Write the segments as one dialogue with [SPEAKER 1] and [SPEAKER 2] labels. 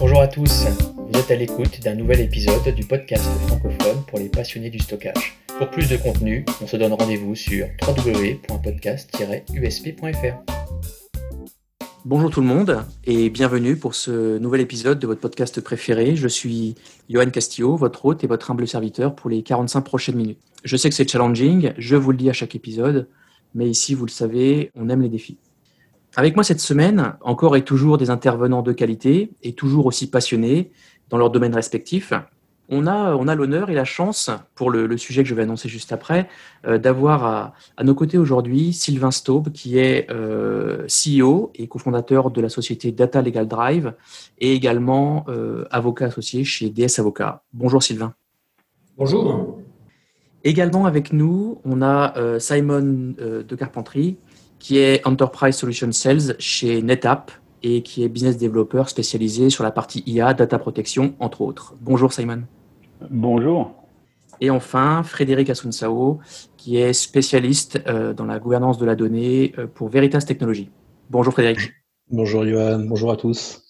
[SPEAKER 1] Bonjour à tous, vous êtes à l'écoute d'un nouvel épisode du podcast francophone pour les passionnés du stockage. Pour plus de contenu, on se donne rendez-vous sur www.podcast-usp.fr.
[SPEAKER 2] Bonjour tout le monde et bienvenue pour ce nouvel épisode de votre podcast préféré. Je suis Johan Castillo, votre hôte et votre humble serviteur pour les 45 prochaines minutes. Je sais que c'est challenging, je vous le dis à chaque épisode, mais ici, vous le savez, on aime les défis. Avec moi cette semaine, encore et toujours des intervenants de qualité et toujours aussi passionnés dans leur domaine respectif. On a, on a l'honneur et la chance, pour le, sujet que je vais annoncer juste après, euh, d'avoir à, nos côtés aujourd'hui Sylvain Staub, qui est euh, CEO et cofondateur de la société Data Legal Drive et également euh, avocat associé chez DS Avocats. Bonjour Sylvain.
[SPEAKER 3] Bonjour.
[SPEAKER 2] Également avec nous, on a Simon de Carpentry, qui est Enterprise Solution Sales chez NetApp et qui est business developer spécialisé sur la partie IA, data protection, entre autres. Bonjour Simon.
[SPEAKER 4] Bonjour.
[SPEAKER 2] Et enfin, Frédéric Asunsao, qui est spécialiste euh, dans la gouvernance de la donnée euh, pour Veritas Technologies. Bonjour Frédéric.
[SPEAKER 5] Bonjour Johan, bonjour à tous.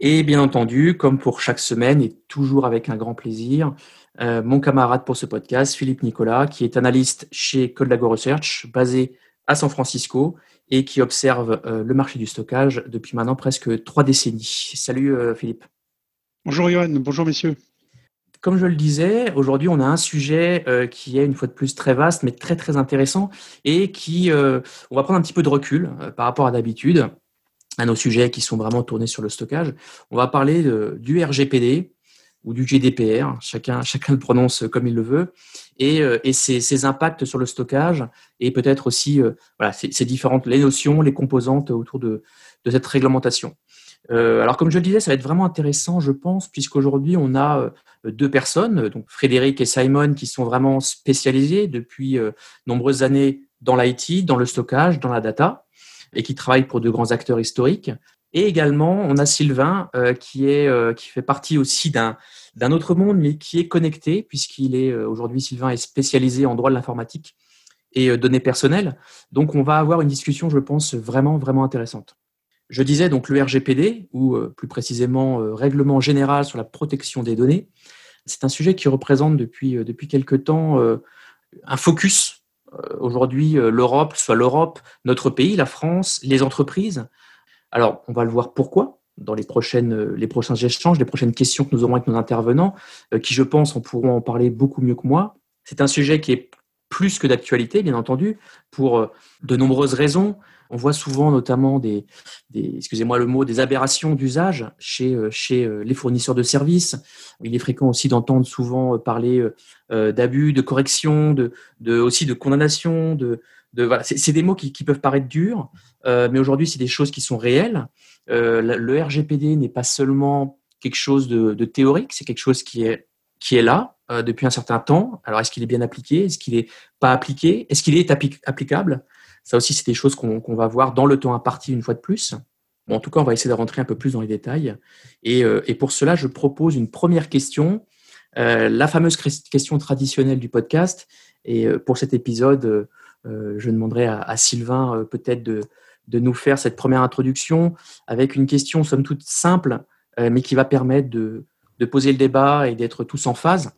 [SPEAKER 2] Et bien entendu, comme pour chaque semaine et toujours avec un grand plaisir, euh, mon camarade pour ce podcast, Philippe Nicolas, qui est analyste chez Codelago Research, basé à San Francisco et qui observe le marché du stockage depuis maintenant presque trois décennies. Salut Philippe.
[SPEAKER 6] Bonjour Johan, bonjour messieurs.
[SPEAKER 2] Comme je le disais, aujourd'hui, on a un sujet euh, qui est une fois de plus très vaste, mais très très intéressant, et qui, euh, on va prendre un petit peu de recul euh, par rapport à d'habitude, à nos sujets qui sont vraiment tournés sur le stockage. On va parler du RGPD ou du GDPR, chacun, chacun le prononce comme il le veut, et, et ses, impacts sur le stockage, et peut-être aussi voilà, ces, différentes les notions, les composantes autour de, de cette réglementation. alors, comme je le disais, ça va être vraiment intéressant, je pense, puisqu'aujourd'hui, on a deux personnes, donc Frédéric et Simon, qui sont vraiment spécialisés depuis euh, nombreuses années dans l'IT, dans le stockage, dans la data, et qui travaillent pour de grands acteurs historiques. Et également, on a Sylvain, euh, qui, est, euh, qui fait partie aussi d'un, d'un autre monde, mais qui est connecté, puisqu'il est aujourd'hui, Sylvain est spécialisé en droit de l'informatique et données personnelles. Donc, on va avoir une discussion, je pense, vraiment, vraiment intéressante. Je disais donc le RGPD, ou plus précisément Règlement général sur la protection des données, c'est un sujet qui représente depuis, euh, depuis quelques temps euh, un focus. Euh, aujourd'hui, l'Europe, soit l'Europe, notre pays, la France, les entreprises. Alors, on va le voir pourquoi dans les, prochaines, les prochains échanges, les prochaines questions que nous aurons avec nos intervenants, qui, je pense, en pourront en parler beaucoup mieux que moi. C'est un sujet qui est plus que d'actualité, bien entendu, pour de nombreuses raisons. On voit souvent notamment des, excusez-moi le mot, des aberrations d'usage chez, euh, chez euh, les fournisseurs de services. Il est fréquent aussi d'entendre souvent euh, parler d'abus, de correction, de, aussi de condamnation. De, de voilà. C'est des mots qui, peuvent paraître durs, mais aujourd'hui, c'est des choses qui sont réelles. le RGPD n'est pas seulement quelque chose de, théorique, c'est quelque chose qui est, qui est là depuis un certain temps. Alors, est-ce qu'il est bien appliqué? Est-ce qu'il n'est pas appliqué? Est-ce qu'il est applicable? Ça aussi, c'est des choses qu'on va voir dans le temps imparti une fois de plus. en tout cas, on va essayer de rentrer un peu plus dans les détails. Et, euh, pour cela, je propose une première question, euh, la fameuse question traditionnelle du podcast. Et euh, pour cet épisode, je demanderai à, Sylvain peut-être de, nous faire cette première introduction avec une question somme toute simple, mais qui va permettre de, de poser le débat et d'être tous en phase.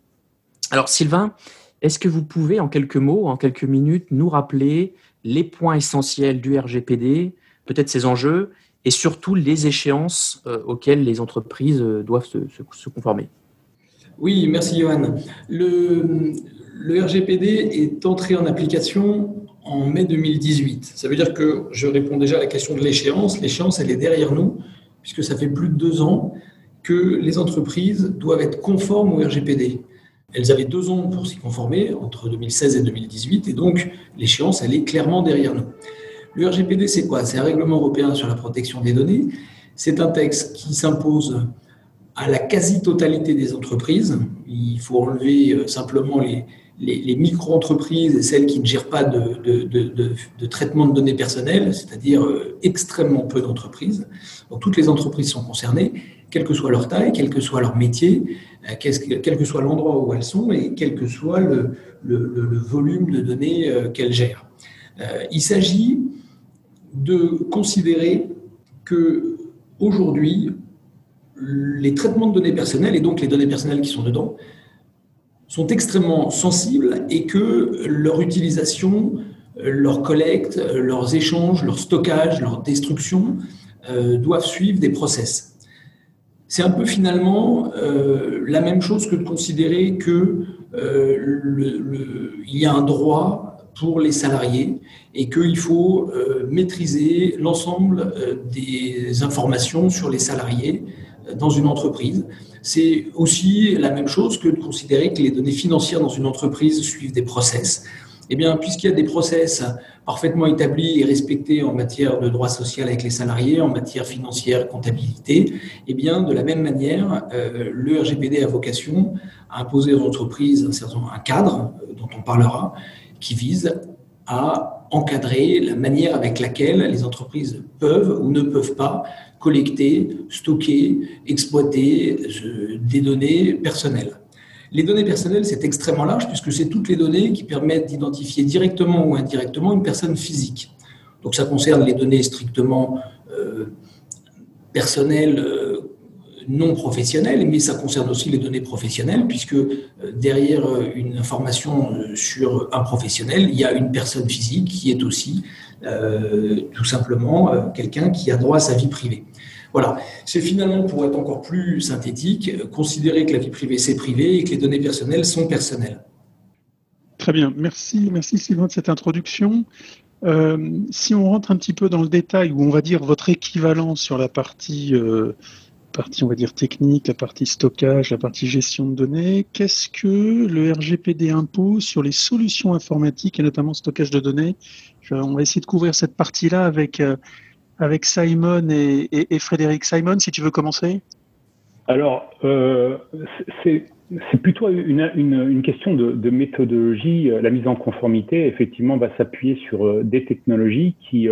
[SPEAKER 2] Alors Sylvain, est-ce que vous pouvez en quelques mots, en quelques minutes, nous rappeler les points essentiels du RGPD, peut-être ses enjeux et surtout les échéances euh, auxquelles les entreprises euh, doivent se, conformer?
[SPEAKER 3] Oui, merci Johan. Le, RGPD est entré en application en mai 2018. Ça veut dire que je réponds déjà à la question de l'échéance. L'échéance, elle est derrière nous, puisque ça fait plus de deux ans que les entreprises doivent être conformes au RGPD. Elles avaient deux ans pour s'y conformer, entre 2016 et 2018, et donc l'échéance, elle est clairement derrière nous. Le RGPD, c'est quoi? C'est un règlement européen sur la protection des données. C'est un texte qui s'impose à la quasi-totalité des entreprises. Il faut enlever euh, simplement les, les, micro-entreprises et celles qui ne gèrent pas de, traitement de données personnelles, c'est-à-dire euh, extrêmement peu d'entreprises. Donc toutes les entreprises sont concernées, quelle que soit leur taille, quel que soit leur métier, euh, quel que soit l'endroit où elles sont et quel que soit le, volume de données euh, qu'elles gèrent. Il s'agit de considérer que aujourd'hui, les traitements de données personnelles, et donc les données personnelles qui sont dedans, sont extrêmement sensibles et que leur utilisation, leur collecte, leurs échanges, leur stockage, leur destruction euh, doivent suivre des process. C'est un peu finalement euh, la même chose que de considérer que euh, y a un droit pour les salariés et qu'il faut maîtriser l'ensemble des informations sur les salariés dans une entreprise. C'est aussi la même chose que de considérer que les données financières dans une entreprise suivent des process. Eh bien, puisqu'il y a des process parfaitement établis et respectés en matière de droit social avec les salariés, en matière financière, comptabilité, eh bien, de la même manière, euh, le RGPD a vocation à imposer aux entreprises un, certain, un cadre, euh, dont on parlera, qui vise à encadrer la manière avec laquelle les entreprises peuvent ou ne peuvent pas collecter, stocker, exploiter euh, des données personnelles. Les données personnelles, c'est extrêmement large puisque c'est toutes les données qui permettent d'identifier directement ou indirectement une personne physique. Donc ça concerne les données strictement euh, personnelles, euh, non professionnelles, mais ça concerne aussi les données professionnelles puisque derrière une information sur un professionnel, il y a une personne physique qui est aussi tout simplement quelqu'un qui a droit à sa vie privée. Voilà, c'est finalement, pour être encore plus synthétique, considérer que la vie privée, c'est privé et que les données personnelles sont personnelles.
[SPEAKER 6] Très bien, merci, merci Sylvain de cette introduction. Euh, si on rentre un petit peu dans le détail, où on va dire votre équivalent sur la partie, euh, partie, on va dire technique, la partie stockage, la partie gestion de données, qu'est-ce que le RGPD impose sur les solutions informatiques et notamment stockage de données? On va essayer de couvrir cette partie-là avec euh, Simon et, Frédéric. Simon, si tu veux commencer.
[SPEAKER 5] Alors, euh, c'est plutôt une, question de, méthodologie. La mise en conformité, effectivement, va s'appuyer sur euh, des technologies qui,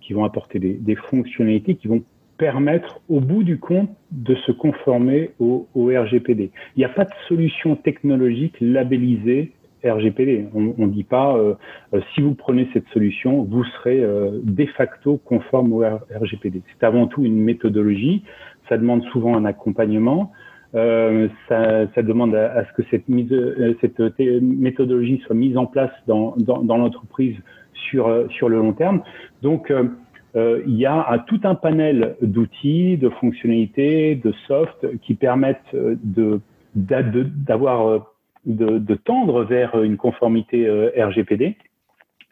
[SPEAKER 5] qui vont apporter des, fonctionnalités qui vont permettre, au bout du compte, de se conformer au, au RGPD. Il n'y a pas de solution technologique labellisée RGPD. On ne dit pas euh, euh, si vous prenez cette solution, vous serez euh, de facto conforme au RGPD. C'est avant tout une méthodologie. Ça demande souvent un accompagnement. Ça, ça, demande à, ce que cette, mise, cette méthodologie soit mise en place dans, dans, dans l'entreprise sur, sur le long terme. Donc, il y a tout un panel d'outils, de fonctionnalités, de soft qui permettent de d'avoir de, tendre vers une conformité euh, RGPD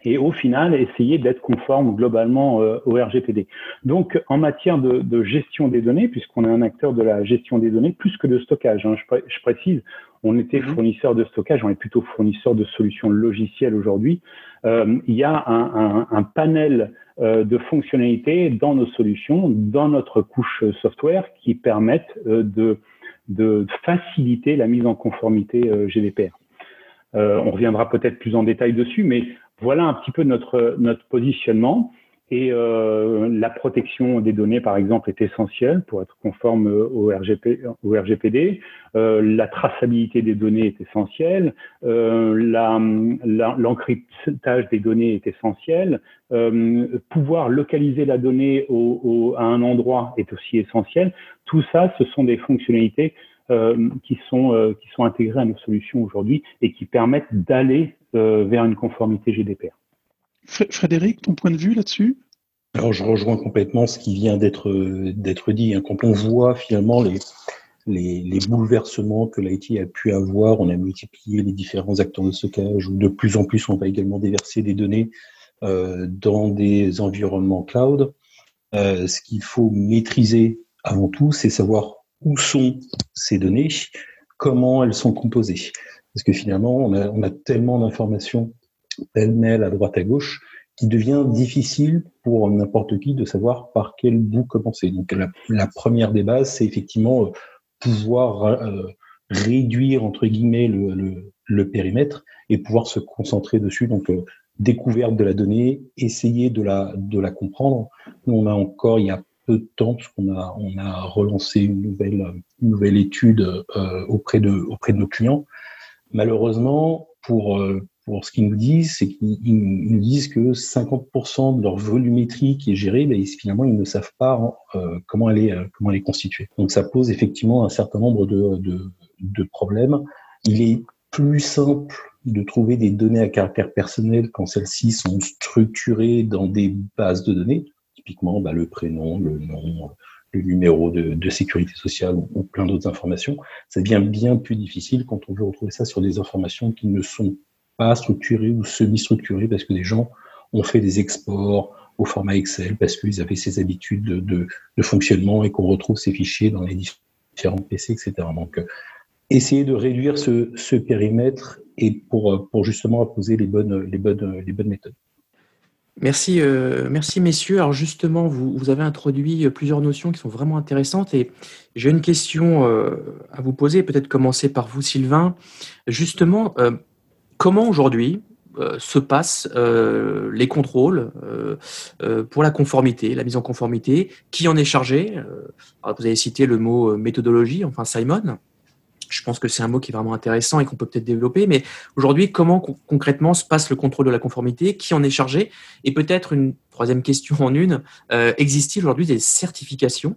[SPEAKER 5] et au final essayer d'être conforme globalement euh, au RGPD. Donc en matière de, gestion des données, puisqu'on est un acteur de la gestion des données, plus que de stockage, hein, je, précise, on était mhm. fournisseur de stockage, on est plutôt fournisseur de solutions logicielles aujourd'hui. Euh, il y a un, panel de fonctionnalités dans nos solutions, dans notre couche software, qui permettent de de faciliter la mise en conformité euh, GDPR. Euh, on reviendra peut-être plus en détail dessus, mais voilà un petit peu notre, notre positionnement. Et euh, la protection des données, par exemple, est essentielle pour être conforme au, RGP, au RGPD. Euh, la traçabilité des données est essentielle. Euh, L'encryptage des données est essentiel. pouvoir localiser la donnée au, à un endroit est aussi essentiel. Tout ça, ce sont des fonctionnalités qui, sont, qui sont intégrées à nos solutions aujourd'hui et qui permettent d'aller vers une conformité GDPR.
[SPEAKER 6] Frédéric, ton point de vue là-dessus?
[SPEAKER 4] Alors, je rejoins complètement ce qui vient d'être dit. Hein. Quand on voit finalement les, bouleversements que l'IT a pu avoir, on a multiplié les différents acteurs de stockage, ou de plus en plus, on va également déverser des données euh, dans des environnements cloud. Euh, ce qu'il faut maîtriser avant tout, c'est savoir où sont ces données, comment elles sont composées. Parce que finalement, on a tellement d'informations pêle-mêle à droite à gauche, qui devient difficile pour n'importe qui de savoir par quel bout commencer. Donc la, première des bases, c'est effectivement euh, pouvoir euh, réduire entre guillemets le, le, périmètre et pouvoir se concentrer dessus. Donc euh, découverte de la donnée, essayer de la de la comprendre. Nous, on a encore il y a peu de temps parce qu'on a on a relancé une nouvelle une nouvelle étude auprès de auprès de nos clients. Malheureusement, pour ce qu'ils nous disent, c'est qu'ils nous disent que 50% de leur volumétrie qui est gérée, ben, finalement, ils ne savent pas euh, comment, elle est, euh, comment elle est constituée. Donc, ça pose effectivement un certain nombre de, de, problèmes. Il est plus simple de trouver des données à caractère personnel quand celles-ci sont structurées dans des bases de données, typiquement bah, le prénom, le nom, le numéro de, sécurité sociale ou, plein d'autres informations. Ça devient bien plus difficile quand on veut retrouver ça sur des informations qui ne sont pas structurées ou semi-structurées parce que des gens ont fait des exports au format Excel parce qu'ils avaient ces habitudes de, de, fonctionnement et qu'on retrouve ces fichiers dans les différents PC, etc. Donc, euh, essayer de réduire ce, ce périmètre et pour, pour justement poser les bonnes, les bonnes, les bonnes méthodes.
[SPEAKER 2] Merci, euh, merci messieurs. Alors justement, vous, vous, avez introduit plusieurs notions qui sont vraiment intéressantes et j'ai une question euh, à vous poser, peut-être commencer par vous Sylvain. Justement, euh, comment aujourd'hui euh, se passent euh, les contrôles euh, pour la conformité, la mise en conformité? Qui en est chargé? Vous avez cité le mot méthodologie, enfin Simon. Je pense que c'est un mot qui est vraiment intéressant et qu'on peut peut-être développer. Mais aujourd'hui, comment co concrètement se passe le contrôle de la conformité? Qui en est chargé? Et peut-être une troisième question en une existe-t-il aujourd'hui des certifications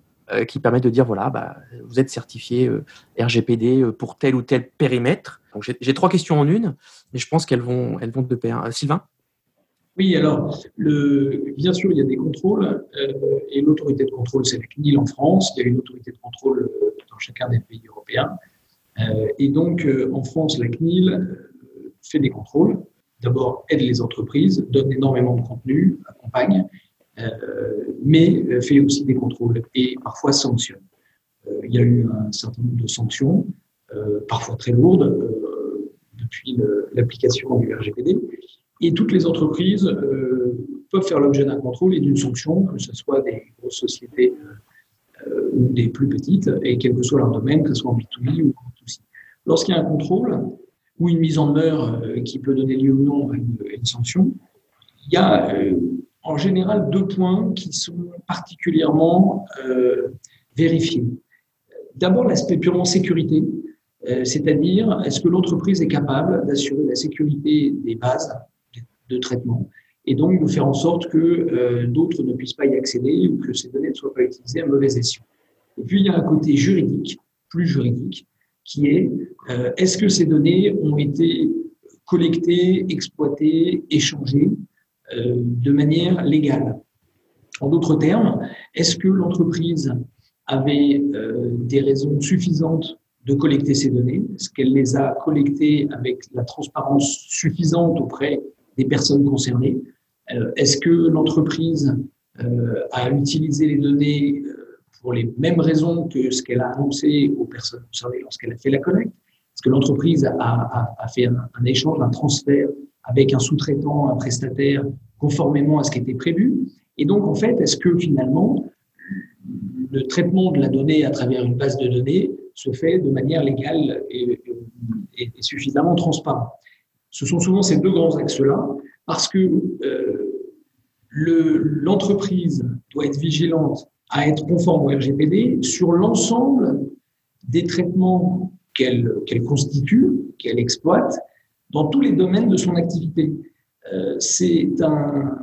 [SPEAKER 2] qui permettent de dire voilà, bah, vous êtes certifié RGPD pour tel ou tel périmètre J'ai trois questions en une, mais je pense qu'elles vont, elles vont de pair. Sylvain?
[SPEAKER 3] Oui, alors, bien sûr, il y a des contrôles, euh, et l'autorité de contrôle, c'est la CNIL en France, il y a une autorité de contrôle dans chacun des pays européens. Euh, et donc, euh, en France, la CNIL euh, fait des contrôles. D'abord, aide les entreprises, donne énormément de contenu, accompagne, mais fait aussi des contrôles et parfois sanctionne. il y a eu un certain nombre de sanctions, parfois très lourdes, depuis l'application du RGPD. Et toutes les entreprises peuvent faire l'objet d'un contrôle et d'une sanction, que ce soit des grosses sociétés ou des plus petites, et quel que soit leur domaine, que ce soit en B2B ou Lorsqu'il y a un contrôle ou une mise en demeure euh, qui peut donner lieu ou non à une, sanction, il y a euh, en général deux points qui sont particulièrement euh, vérifiés. D'abord, l'aspect purement sécurité, c'est-à-dire est-ce que l'entreprise est capable d'assurer la sécurité des bases de traitement et donc de faire en sorte que d'autres ne puissent pas y accéder ou que ces données ne soient pas utilisées à mauvais escient? Et puis, il y a un côté juridique, plus juridique, qui est euh, est-ce que ces données ont été collectées, exploitées, échangées euh, de manière légale? En d'autres termes, est-ce que l'entreprise avait euh, des raisons suffisantes de collecter ces données Est-ce qu'elle les a collectées avec la transparence suffisante auprès des personnes concernées. Est-ce que l'entreprise a utilisé les données pour les mêmes raisons que ce qu'elle a annoncé aux personnes concernées lorsqu'elle a fait la collecte? Est-ce que l'entreprise a, fait un, échange, un transfert avec un sous-traitant, un prestataire, conformément à ce qui était prévu? Et donc, en fait, est-ce que finalement, le traitement de la donnée à travers une base de données se fait de manière légale et, suffisamment transparente Ce sont souvent ces deux grands axes-là, parce que euh, l'entreprise doit être vigilante à être conforme au RGPD sur l'ensemble des traitements qu'elle qu constitue, qu'elle exploite, dans tous les domaines de son activité. Euh, C'est un,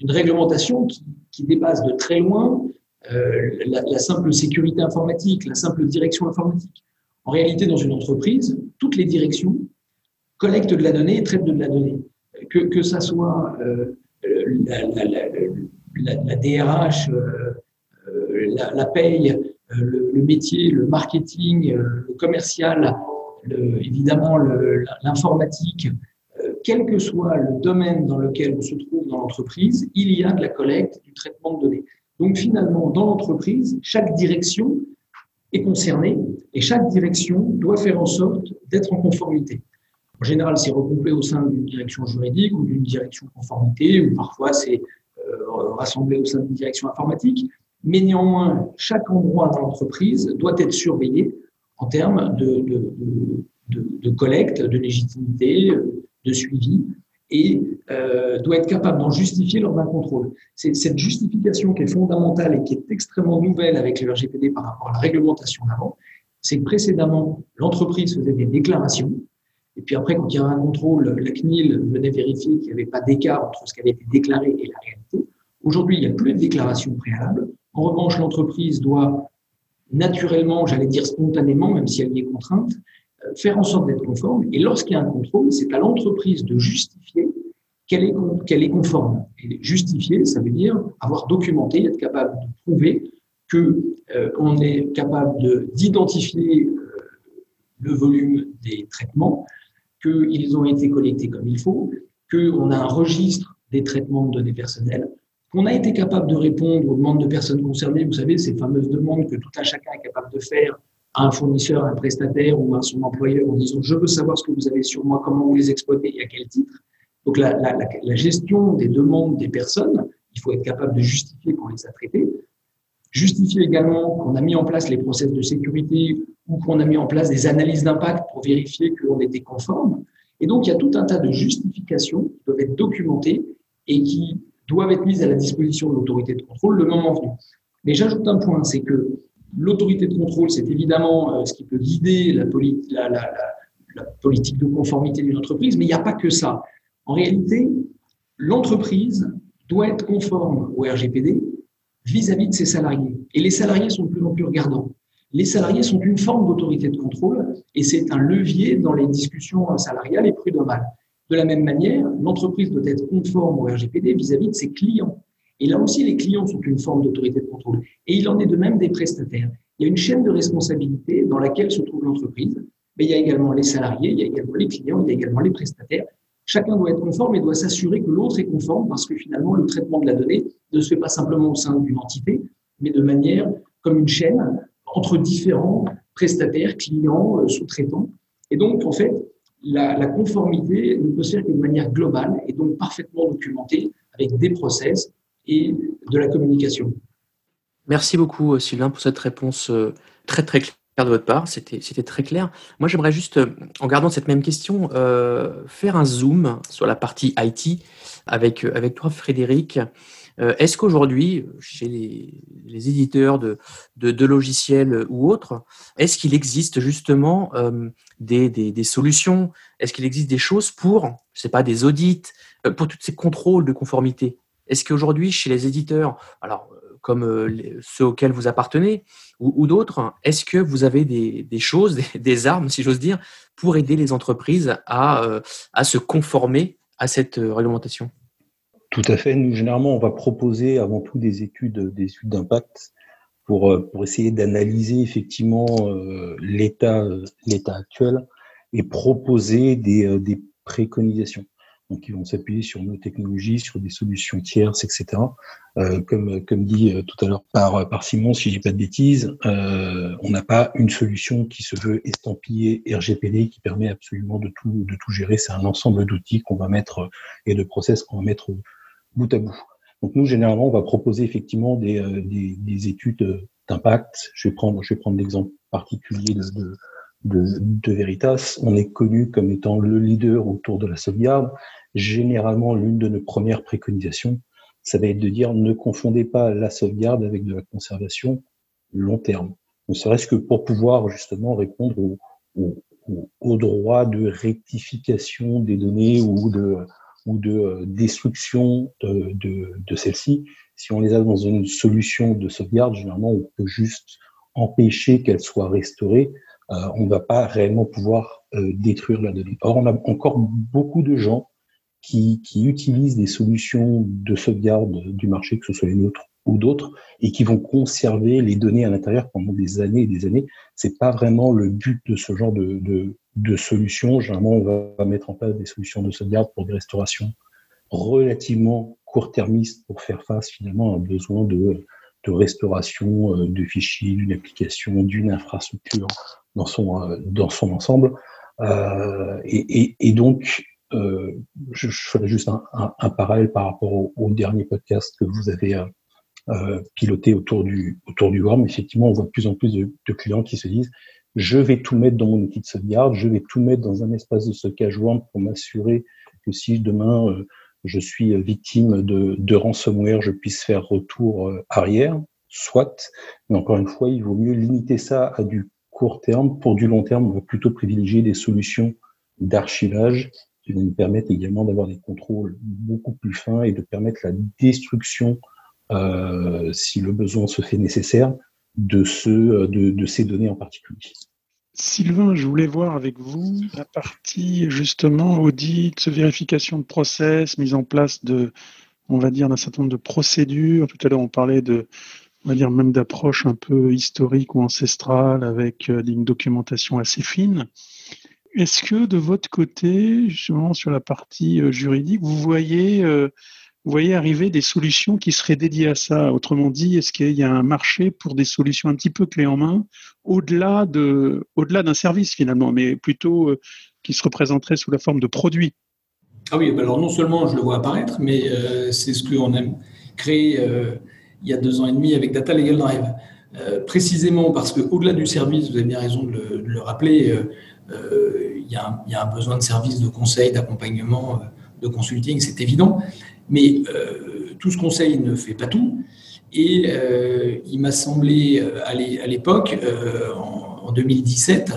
[SPEAKER 3] une réglementation qui, dépasse de très loin la, la, simple sécurité informatique, la simple direction informatique. En réalité, dans une entreprise, toutes les directions collectent de la donnée et traitent de la donnée. Que, que ça soit euh, la, DRH, euh, la, paye, euh, le, le, métier, le marketing, euh, le commercial, évidemment l'informatique, euh, quel que soit le domaine dans lequel on se trouve dans l'entreprise, il y a de la collecte, du traitement de données. Donc finalement, dans l'entreprise, chaque direction est concernée et chaque direction doit faire en sorte d'être en conformité. En général, c'est regroupé au sein d'une direction juridique ou d'une direction conformité, ou parfois c'est euh, rassemblé au sein d'une direction informatique. Mais néanmoins, chaque endroit dans l'entreprise doit être surveillé en termes de, collecte, de légitimité, de suivi, et euh, doit être capable d'en justifier lors d'un contrôle. C'est cette justification qui est fondamentale et qui est extrêmement nouvelle avec le RGPD par rapport à la réglementation d'avant, c'est que précédemment, l'entreprise faisait des déclarations, Et puis après, quand il y avait un contrôle, la CNIL venait vérifier qu'il n'y avait pas d'écart entre ce qui avait été déclaré et la réalité. Aujourd'hui, il n'y a plus de déclaration préalable. En revanche, l'entreprise doit naturellement, j'allais dire spontanément, même si elle y est contrainte, faire en sorte d'être conforme. Et lorsqu'il y a un contrôle, c'est à l'entreprise de justifier qu'elle est, qu'elle est conforme. Justifier, ça veut dire avoir documenté, être capable de prouver que euh, on est capable de, d'identifier euh, le volume des traitements, qu'ils ont été collectés comme il faut, qu'on a un registre des traitements de données personnelles, qu'on a été capable de répondre aux demandes de personnes concernées, vous savez, ces fameuses demandes que tout un chacun est capable de faire à un fournisseur, à un prestataire ou à son employeur en disant je veux savoir ce que vous avez sur moi, comment vous les exploitez et à quel titre. Donc la, la, gestion des demandes des personnes, il faut être capable de justifier qu'on les a traitées. Justifier également qu'on a mis en place les process de sécurité ou qu'on a mis en place des analyses d'impact pour vérifier qu'on était conforme. Et donc, il y a tout un tas de justifications qui doivent être documentées et qui doivent être mises à la disposition de l'autorité de contrôle le moment venu. Mais j'ajoute un point, c'est que l'autorité de contrôle, c'est évidemment euh, ce qui peut guider la, politique de conformité d'une entreprise, mais il n'y a pas que ça. En réalité, l'entreprise doit être conforme au RGPD vis-à-vis de ses salariés. Et les salariés sont de plus en plus regardants. Les salariés sont une forme d'autorité de contrôle et c'est un levier dans les discussions salariales et prud'homales. De la même manière, l'entreprise doit être conforme au RGPD vis-à-vis de ses clients. Et là aussi, les clients sont une forme d'autorité de contrôle. Et il en est de même des prestataires. Il y a une chaîne de responsabilité dans laquelle se trouve l'entreprise, mais il y a également les salariés, il y a également les clients, il y a également les prestataires. Chacun doit être conforme et doit s'assurer que l'autre est conforme parce que finalement, le traitement de la donnée ne se fait pas simplement au sein d'une entité, mais de manière comme une chaîne entre différents prestataires, clients, euh, sous-traitants. Et donc, en fait, la, conformité ne peut se faire que manière globale et donc parfaitement documentée avec des process et de la communication.
[SPEAKER 2] Merci beaucoup, Sylvain, pour cette réponse euh, très très claire de votre part, c'était très clair. Moi, j'aimerais juste, euh, en gardant cette même question, euh, faire un zoom sur la partie IT avec, euh, avec toi, Frédéric. Euh, Est-ce qu'aujourd'hui, chez les, éditeurs de, de, logiciels ou autres, est-ce qu'il existe justement euh, des, des, des, solutions? Est-ce qu'il existe des choses pour, je sais pas, des audits, pour tous ces contrôles de conformité? Est-ce qu'aujourd'hui, chez les éditeurs, alors comme ceux auxquels vous appartenez ou, d'autres, est-ce que vous avez des, choses, des, armes, si j'ose dire, pour aider les entreprises à, à se conformer à cette réglementation?
[SPEAKER 4] Tout à fait. Nous, généralement, on va proposer avant tout des études, des études d'impact pour, essayer d'analyser effectivement euh, l'état, actuel et proposer des préconisations donc qui vont s'appuyer sur nos technologies, sur des solutions tierces, etc. Euh, comme, comme dit euh, tout à l'heure par, par Simon, si je dis pas de bêtises, euh, on n'a pas une solution qui se veut estampiller RGPD qui permet absolument de tout, de tout gérer. C'est un ensemble d'outils qu'on va mettre et de process qu'on va mettre bout à bout. Donc nous, généralement, on va proposer effectivement des, des, des études d'impact. Je vais prendre, prendre l'exemple particulier de de, de, Veritas, on est connu comme étant le leader autour de la sauvegarde. Généralement, l'une de nos premières préconisations, ça va être de dire ne confondez pas la sauvegarde avec de la conservation long terme. Ne serait-ce que pour pouvoir justement répondre au, au, au, droit de rectification des données ou de, ou de euh, destruction de, de, de celles-ci. Si on les a dans une solution de sauvegarde, généralement, on peut juste empêcher qu'elles soient restaurées euh, on ne va pas réellement pouvoir euh, détruire la donnée. Or, on a encore beaucoup de gens qui, qui, utilisent des solutions de sauvegarde du marché, que ce soit les nôtres ou d'autres, et qui vont conserver les données à l'intérieur pendant des années et des années. C'est pas vraiment le but de ce genre de, de, de solution. Généralement, on va mettre en place des solutions de sauvegarde pour des restaurations relativement court-termistes pour faire face finalement à un besoin de, de restauration euh, de fichiers, d'une application, d'une infrastructure dans son, euh, dans son ensemble. Euh, et, et, et, donc, euh, je, ferai juste un, parallèle par rapport au, dernier podcast que vous avez euh, piloté autour du, autour du WORM. Effectivement, on voit de plus en plus de, clients qui se disent je vais tout mettre dans mon outil de sauvegarde, je vais tout mettre dans un espace de stockage WORM pour m'assurer que si demain euh, je suis victime de, de, ransomware, je puisse faire retour arrière, soit. Mais encore une fois, il vaut mieux limiter ça à du court terme. Pour du long terme, on va plutôt privilégier des solutions d'archivage qui va nous permettre également d'avoir des contrôles beaucoup plus fins et de permettre la destruction, euh, si le besoin se fait nécessaire, de, ce, de, de ces données en particulier.
[SPEAKER 6] Sylvain, je voulais voir avec vous la partie justement audit, vérification de process, mise en place de, on va dire, d'un certain nombre de procédures. Tout à l'heure, on parlait de, on va dire même d'approche un peu historique ou ancestrale avec euh, une documentation assez fine. Est-ce que de votre côté, justement sur la partie euh, juridique, vous voyez, euh, vous voyez arriver des solutions qui seraient dédiées à ça? Autrement dit, est-ce qu'il y a un marché pour des solutions un petit peu clés en main, au-delà de, au-delà d'un service finalement, mais plutôt euh, qui se représenterait sous la forme de produits?
[SPEAKER 3] Ah oui, alors non seulement je le vois apparaître, mais c'est ce qu'on a créé il y a deux ans et demi avec Data Legal Drive. Précisément parce qu'au-delà du service, vous avez bien raison de le, rappeler, euh, il y, a un besoin de services de conseil, d'accompagnement, euh, de consulting, c'est évident. Mais euh, tout ce conseil ne fait pas tout. Et il m'a semblé à l'époque, en, 2017,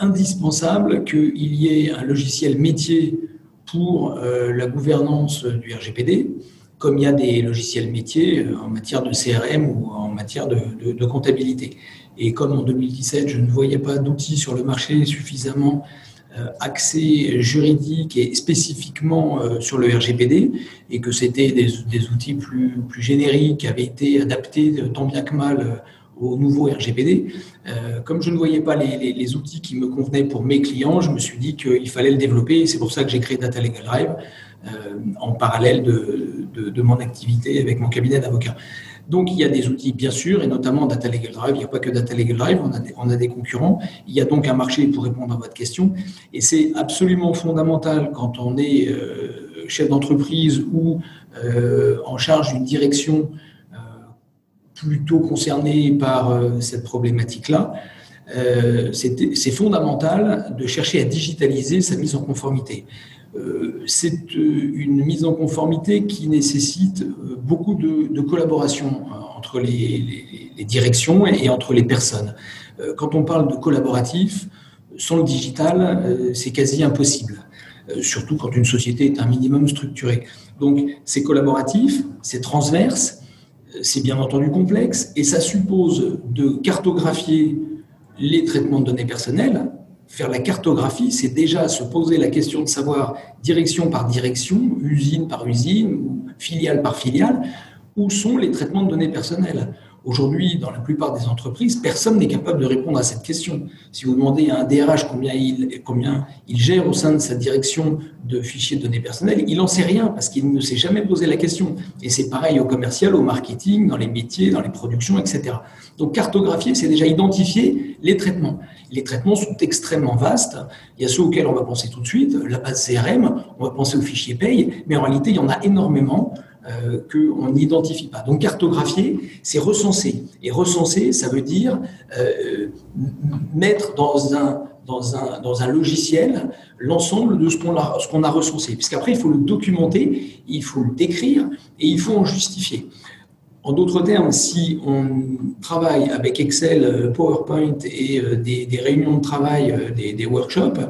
[SPEAKER 3] indispensable qu'il y ait un logiciel métier pour la gouvernance du RGPD, comme il y a des logiciels métiers en matière de CRM ou en matière de comptabilité. Et comme en 2017, je ne voyais pas d'outils sur le marché suffisamment euh, axés juridiques et spécifiquement euh, sur le RGPD, et que c'était des, outils plus, plus génériques qui avaient été adaptés tant bien que mal euh, au nouveau RGPD. comme je ne voyais pas les, outils qui me convenaient pour mes clients, je me suis dit qu'il fallait le développer. Et c'est pour ça que j'ai créé Data Legal Drive en parallèle de, mon activité avec mon cabinet d'avocats. Donc, il y a des outils, bien sûr, et notamment Data Legal Drive. Il n'y a pas que Data Legal Drive, on a, des, concurrents. Il y a donc un marché pour répondre à votre question. Et c'est absolument fondamental quand on est euh, chef d'entreprise ou euh, en charge d'une direction euh, plutôt concernée par cette problématique-là. c'est fondamental de chercher à digitaliser sa mise en conformité. Euh, c'est euh, une mise en conformité qui nécessite euh, beaucoup de, collaboration entre les, directions et, entre les personnes. Quand on parle de collaboratif, sans le digital, c'est quasi impossible, surtout quand une société est un minimum structurée. Donc c'est collaboratif, c'est transverse, c'est bien entendu complexe, et ça suppose de cartographier les traitements de données personnelles, faire la cartographie, c'est déjà se poser la question de savoir direction par direction, usine par usine, filiale par filiale, où sont les traitements de données personnelles. Aujourd'hui, dans la plupart des entreprises, personne n'est capable de répondre à cette question. Si vous demandez à un DRH combien il, combien il gère au sein de sa direction de fichiers de données personnelles, il n'en sait rien parce qu'il ne s'est jamais posé la question. Et c'est pareil au commercial, au marketing, dans les métiers, dans les productions, etc. Donc cartographier, c'est déjà identifier les traitements. Les traitements sont extrêmement vastes. Il y a ceux auxquels on va penser tout de suite, la base CRM, on va penser aux fichiers paye, mais en réalité, il y en a énormément euh, qu'on n'identifie pas. Donc cartographier, c'est recenser. Et recenser, ça veut dire euh, mettre dans un, dans, un, dans un logiciel l'ensemble de ce qu'on a, ce a recensé. Puisqu'après, il faut le documenter, il faut le décrire et il faut en justifier. En d'autres termes, si on travaille avec Excel, euh, PowerPoint et euh, des, réunions de travail, euh, des, workshops,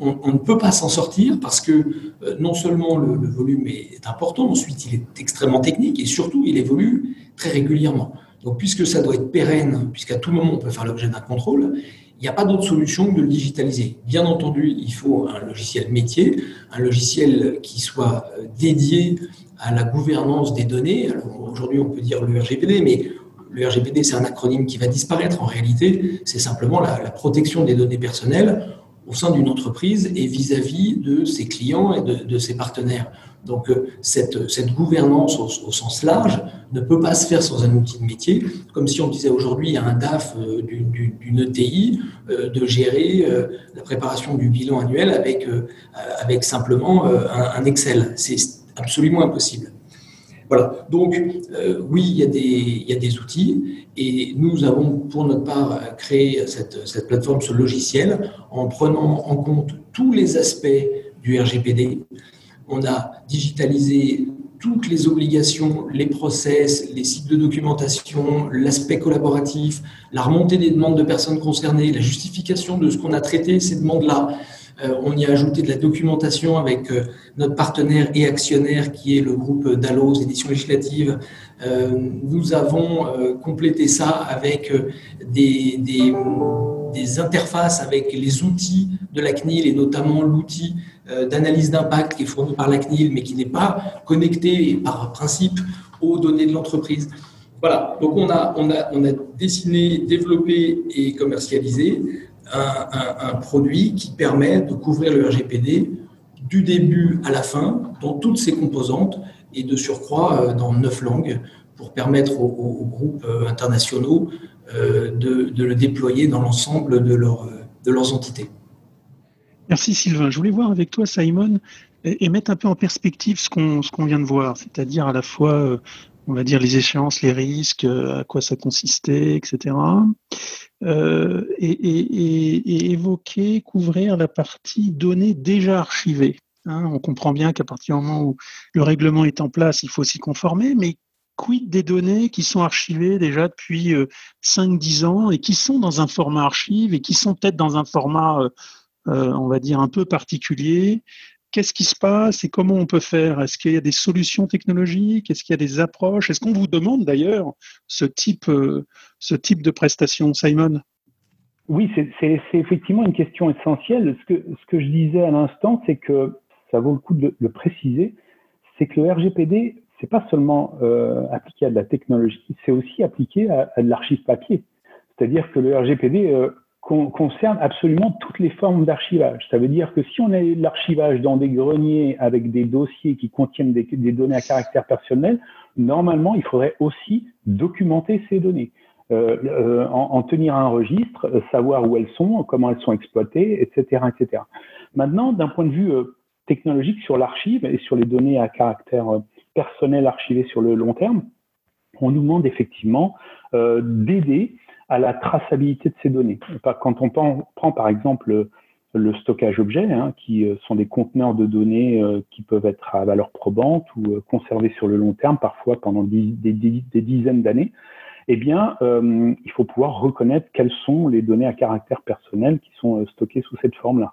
[SPEAKER 3] on, ne peut pas s'en sortir parce que non seulement le, volume est important, ensuite il est extrêmement technique et surtout il évolue très régulièrement. Donc puisque ça doit être pérenne, puisqu'à tout moment on peut faire l'objet d'un contrôle, il n'y a pas d'autre solution que de le digitaliser. Bien entendu, il faut un logiciel métier, un logiciel qui soit dédié à la gouvernance des données. Aujourd'hui, on peut dire le RGPD, mais le RGPD, c'est un acronyme qui va disparaître. En réalité, c'est simplement la, protection des données personnelles au sein d'une entreprise et vis-à-vis de ses clients et de, ses partenaires. Donc, euh, cette, cette gouvernance au, sens large ne peut pas se faire sans un outil de métier, comme si on disait aujourd'hui à un DAF euh, d'une ETI euh, de gérer la préparation du bilan annuel avec, simplement un Excel. C'est absolument impossible. Voilà, donc euh, oui, il y, a des, outils et nous avons pour notre part créé cette, cette, plateforme, ce logiciel, en prenant en compte tous les aspects du RGPD. On a digitalisé toutes les obligations, les process, les sites de documentation, l'aspect collaboratif, la remontée des demandes de personnes concernées, la justification de ce qu'on a traité, ces demandes-là, on y a ajouté de la documentation avec notre partenaire et actionnaire qui est le groupe Dallos Éditions Législatives. nous avons complété ça avec des, interfaces avec les outils de la CNIL et notamment l'outil d'analyse d'impact qui est fourni par la CNIL mais qui n'est pas connecté par principe aux données de l'entreprise. Voilà, donc on a dessiné, développé et commercialisé un, produit qui permet de couvrir le RGPD du début à la fin dans toutes ses composantes et de surcroît euh, dans neuf langues pour permettre aux, groupes euh, internationaux euh, de, le déployer dans l'ensemble de, leur, de leurs entités.
[SPEAKER 6] Merci Sylvain. Je voulais voir avec toi, Simon, et, mettre un peu en perspective ce qu'on qu'on vient de voir, c'est-à-dire à la fois on va dire les échéances, les risques, à quoi ça consistait, etc. Euh, et, évoquer, couvrir la partie données déjà archivées. Hein. on comprend bien qu'à partir du moment où le règlement est en place, il faut s'y conformer, mais quid des données qui sont archivées déjà depuis 5-10 euh, ans et qui sont dans un format archive et qui sont peut-être dans un format, euh, on va dire, un peu particulier Qu'est-ce qui se passe et comment on peut faire? Est-ce qu'il y a des solutions technologiques? Est-ce qu'il y a des approches? Est-ce qu'on vous demande d'ailleurs ce type, euh, ce type de prestation, Simon?
[SPEAKER 5] Oui, c'est effectivement une question essentielle. Ce que, je disais à l'instant, c'est que ça vaut le coup de le préciser, c'est que le RGPD, c'est pas seulement euh, appliqué à de la technologie, c'est aussi appliqué à, de l'archive papier. C'est-à-dire que le RGPD euh, concerne absolument toutes les formes d'archivage. Ça veut dire que si on a l'archivage dans des greniers avec des dossiers qui contiennent des, données à caractère personnel, normalement, il faudrait aussi documenter ces données. Euh, euh, en, tenir un registre, euh, savoir où elles sont, comment elles sont exploitées, etc. etc. Maintenant, d'un point de vue technologique sur l'archive et sur les données à caractère personnel archivées sur le long terme, on nous demande effectivement d'aider à la traçabilité de ces données. Quand on prend par exemple le stockage objet, hein, qui euh, sont des conteneurs de données euh, qui peuvent être à valeur probante ou euh, conservés sur le long terme, parfois pendant des, dizaines d'années, eh bien, il faut pouvoir reconnaître quelles sont les données à caractère personnel qui sont stockées sous cette forme-là.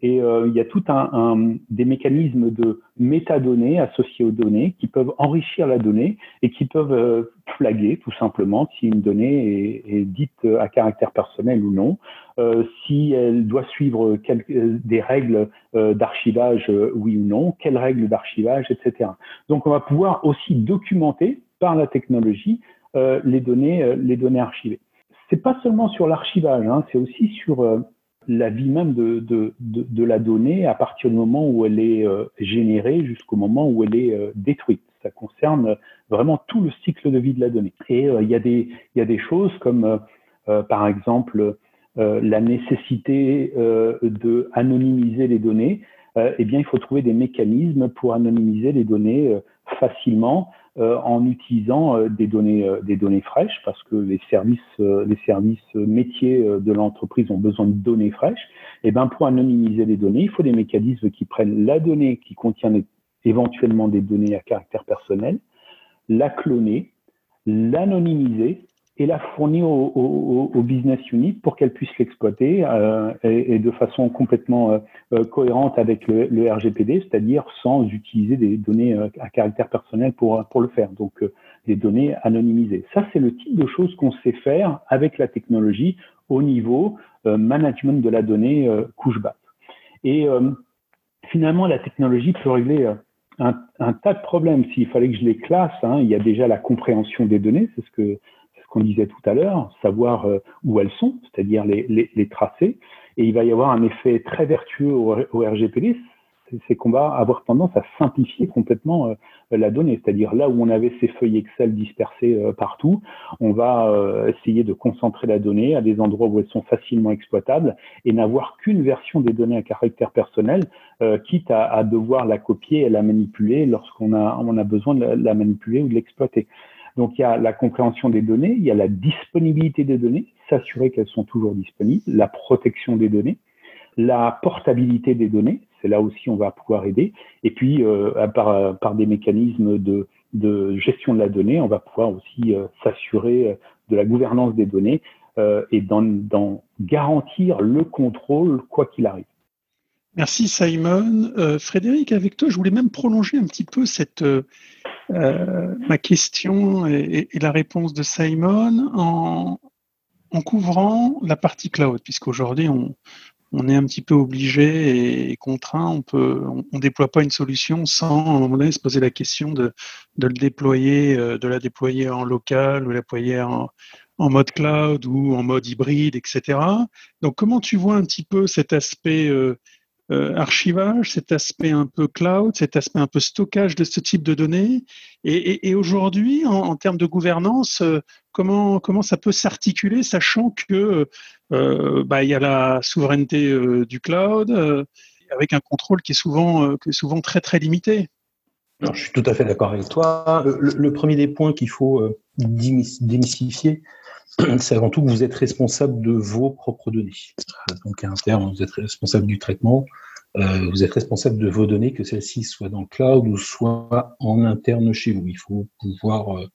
[SPEAKER 5] Et euh, il y a tout un, un, des mécanismes de métadonnées associés aux données qui peuvent enrichir la donnée et qui peuvent euh, flaguer tout simplement si une donnée est, est dite à caractère personnel ou non, euh, si elle doit suivre quelques, des règles euh, d'archivage, oui ou non, quelles règles d'archivage, etc. Donc on va pouvoir aussi documenter par la technologie les données, les données archivées. C'est pas seulement sur l'archivage, hein, c'est aussi sur la vie même de, de, de, la donnée à partir du moment où elle est euh, générée jusqu'au moment où elle est euh, détruite. Ça concerne vraiment tout le cycle de vie de la donnée. Et euh, il, y des, il y a des choses comme, par exemple, la nécessité de anonymiser les données. eh bien, il faut trouver des mécanismes pour anonymiser les données facilement euh, en utilisant euh, des données, euh, des données fraîches, parce que les services, les services métiers de l'entreprise ont besoin de données fraîches. Et eh ben pour anonymiser les données, il faut des mécanismes qui prennent la donnée qui contient éventuellement des données à caractère personnel, la cloner, l'anonymiser et la fournir au, business unit pour qu'elle puisse l'exploiter euh, et, de façon complètement euh, euh, cohérente avec le, RGPD, c'est-à-dire sans utiliser des données à caractère personnel pour, le faire, donc des données anonymisées. Ça, c'est le type de choses qu'on sait faire avec la technologie au niveau management de la donnée couche basse. Et finalement, la technologie peut régler un, un, tas de problèmes. S'il fallait que je les classe, hein, il y a déjà la compréhension des données, c'est ce que qu'on disait tout à l'heure, savoir euh, où elles sont, c'est-à-dire les, les, tracer. Et il va y avoir un effet très vertueux au, RGPD, c'est qu'on va avoir tendance à simplifier complètement euh, la donnée. C'est-à-dire là où on avait ces feuilles Excel dispersées euh, partout, on va essayer de concentrer la donnée à des endroits où elles sont facilement exploitables et n'avoir qu'une version des données à caractère personnel, quitte à, devoir la copier et la manipuler lorsqu'on a, a besoin de la manipuler ou de l'exploiter. Donc il y a la compréhension des données, il y a la disponibilité des données, s'assurer qu'elles sont toujours disponibles, la protection des données, la portabilité des données, c'est là aussi on va pouvoir aider, et puis euh, par, par, des mécanismes de, gestion de la donnée, on va pouvoir aussi euh, s'assurer de la gouvernance des données euh, et d'en garantir le contrôle quoi qu'il arrive.
[SPEAKER 6] Merci Simon. Euh, Frédéric, avec toi, je voulais même prolonger un petit peu cette, euh, ma question et, la réponse de Simon en, couvrant la partie cloud, puisqu'aujourd'hui, on, on est un petit peu obligé et contraint. On peut, on, déploie pas une solution sans à un moment donné se poser la question de, le déployer, euh, de la déployer en local ou la déployer en, en mode cloud ou en mode hybride, etc. Donc, comment tu vois un petit peu cet aspect euh, archivage, cet aspect un peu cloud, cet aspect un peu stockage de ce type de données. Et, aujourd'hui, en, termes de gouvernance, euh, comment, comment ça peut s'articuler, sachant que euh, bah, y a la souveraineté du cloud avec un contrôle qui est souvent, qui est souvent très très limité.
[SPEAKER 4] je suis tout à fait d'accord avec toi. Le, premier des points qu'il faut démystifier, c'est avant tout que vous êtes responsable de vos propres données. Donc à un vous êtes responsable du traitement, euh, vous êtes responsable de vos données, que celles-ci soient dans le cloud ou soient en interne chez vous. Il faut pouvoir, euh,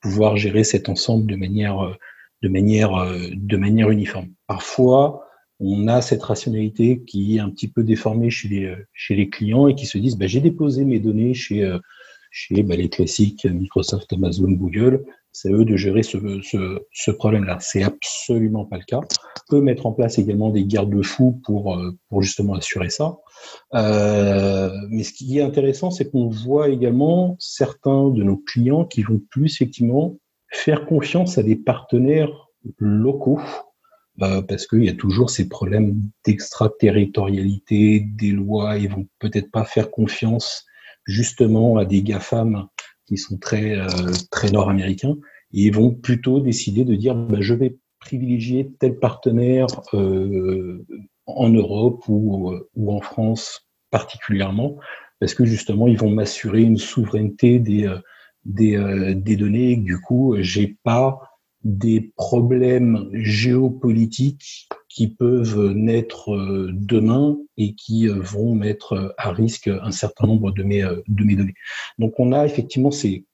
[SPEAKER 4] pouvoir gérer cet ensemble de manière, euh, de, manière, de manière uniforme. Parfois, on a cette rationalité qui est un petit peu déformée chez les, chez les clients et qui se disent bah, j'ai déposé mes données chez, chez bah, les classiques Microsoft, Amazon, Google c'est eux de gérer ce, problème-là. C'est absolument pas le cas. Peut mettre en place également des garde-fous pour, euh, justement assurer ça. Euh, mais ce qui est intéressant, c'est qu'on voit également certains de nos clients qui vont plus effectivement faire confiance à des partenaires locaux euh, parce qu'il y a toujours ces problèmes d'extraterritorialité des lois. Ils vont peut-être pas faire confiance justement à des GAFAM qui sont très, euh, très nord-américains, et vont plutôt décider de dire bah, je vais privilégier tel partenaire euh, en Europe ou, ou en France particulièrement, parce que justement, ils vont m'assurer une souveraineté des, euh, des, des données, du coup, j'ai pas des problèmes géopolitiques qui peuvent naître euh, demain et qui euh, vont mettre à risque un certain nombre de mes, euh, de mes données. Donc on a effectivement ces,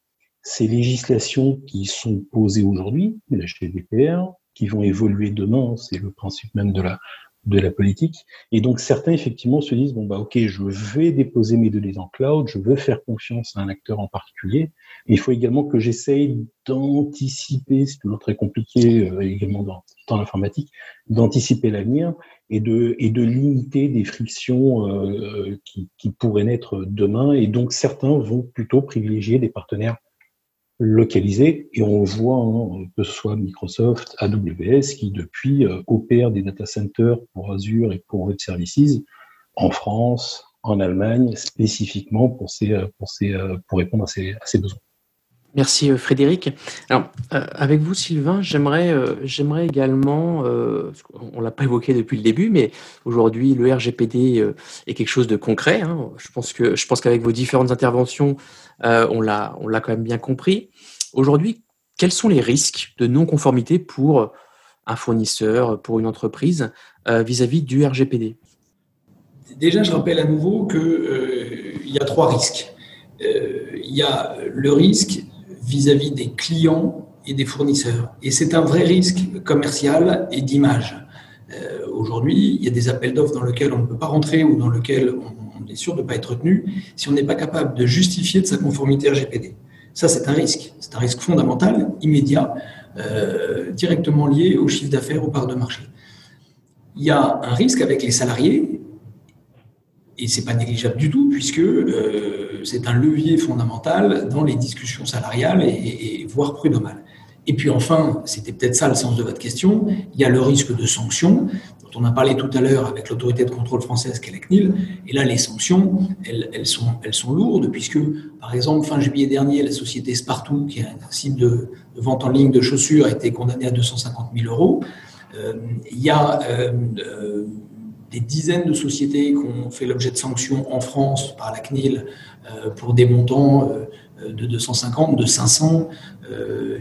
[SPEAKER 4] ces législations qui sont posées aujourd'hui, la GDPR, qui vont évoluer demain, c'est le principe même de la, de la politique. Et donc certains effectivement se disent bon bah ok, je vais déposer mes données en cloud, je veux faire confiance à un acteur en particulier. Mais il faut également que j'essaye d'anticiper, c'est toujours très compliqué euh, également dans, dans l'informatique, d'anticiper l'avenir et de et de limiter des frictions euh, qui, qui pourraient naître demain. Et donc certains vont plutôt privilégier des partenaires localisés. Et on voit hein, que ce soit Microsoft, AWS, qui depuis euh, opère des data centers pour Azure et pour Web Services en France, en Allemagne, spécifiquement pour, ces, euh, pour, ces, euh, pour répondre à ces, à ces besoins.
[SPEAKER 2] Merci Frédéric. Alors, avec vous Sylvain, j'aimerais j'aimerais également, on l'a pas évoqué depuis le début, mais aujourd'hui le RGPD est quelque chose de concret. Hein. Je pense que je pense qu'avec vos différentes interventions, euh, on l'a on l'a quand même bien compris. Aujourd'hui, quels sont les risques de non-conformité pour un fournisseur, pour une entreprise euh, vis-à-vis du RGPD
[SPEAKER 3] Déjà, je rappelle à nouveau qu'il euh, y a trois risques. Il y a le risque vis-à-vis des clients et des fournisseurs. Et c'est un vrai risque commercial et d'image. Aujourd'hui, il y a des appels d'offres dans lesquels on ne peut pas rentrer ou dans lesquels on est sûr de ne pas être retenu si on n'est pas capable de justifier de sa conformité RGPD. Ça, c'est un risque. C'est un risque fondamental, immédiat, euh, directement lié au chiffre d'affaires, aux parts de marché. Il y a un risque avec les salariés, et c'est pas négligeable du tout, puisque euh, c'est un levier fondamental dans les discussions salariales et, voire prud'homales. Et puis enfin, c'était peut-être ça le sens de votre question, il y a le risque de sanctions on a parlé tout à l'heure avec l'autorité de contrôle française qu'est la CNIL. Et là, les sanctions, elles, sont, lourdes, puisque, par exemple, fin juillet dernier, la société Spartou, qui est un site de, vente en ligne de chaussures, a été condamnée à 250 000 euros. Euh, il y a euh, des dizaines de sociétés qui ont fait l'objet de sanctions en France par la CNIL pour des montants de 250, de 500,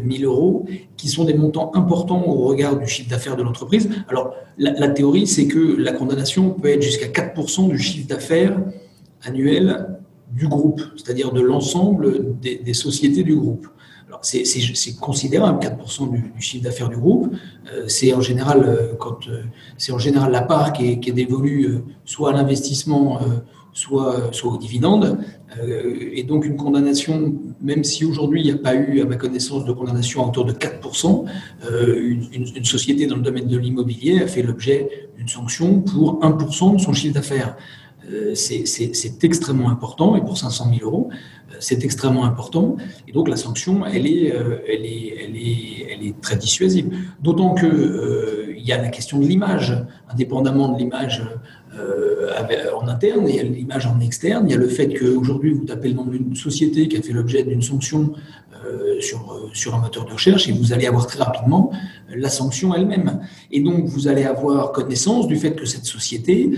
[SPEAKER 3] 1000 euros, qui sont des montants importants au regard du chiffre d'affaires de l'entreprise. Alors, la, théorie, c'est que la condamnation peut être jusqu'à 4% du chiffre d'affaires annuel du groupe, c'est-à-dire de l'ensemble des, sociétés du groupe. C'est considérable, 4% du, chiffre d'affaires du groupe. c'est en général quand c'est en général la part qui est, dévolue soit à l'investissement soit, aux dividendes. Euh, et donc une condamnation, même si aujourd'hui il n'y a pas eu, à ma connaissance, de condamnation à de 4%, euh, une, société dans le domaine de l'immobilier a fait l'objet d'une sanction pour 1% de son chiffre d'affaires. Euh, c'est extrêmement important, et pour 500 000 euros, c'est extrêmement important. Et donc la sanction, elle est, elle est, elle est, elle est très dissuasive. D'autant qu'il il y a la question de l'image, indépendamment de l'image euh, en interne, il y a l'image en externe, il y a le fait qu'aujourd'hui vous tapez le nom d'une société qui a fait l'objet d'une sanction euh, sur, euh, sur un moteur de recherche et vous allez avoir très rapidement la sanction elle-même. Et donc vous allez avoir connaissance du fait que cette société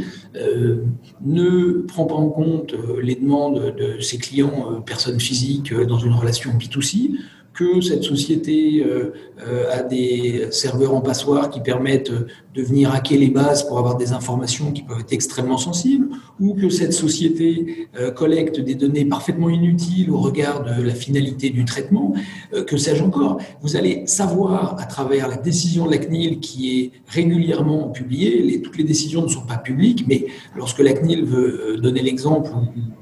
[SPEAKER 3] ne prend pas en compte les demandes de ses clients, personnes physiques, dans une relation B2C, que cette société euh, euh, a des serveurs en passoire qui permettent de venir hacker les bases pour avoir des informations qui peuvent être extrêmement sensibles, ou que cette société euh, collecte des données parfaitement inutiles au regard de la finalité du traitement, que sais-je encore. Vous allez savoir à travers la décision de la CNIL qui est régulièrement publiée, toutes les décisions ne sont pas publiques, mais lorsque la CNIL veut donner l'exemple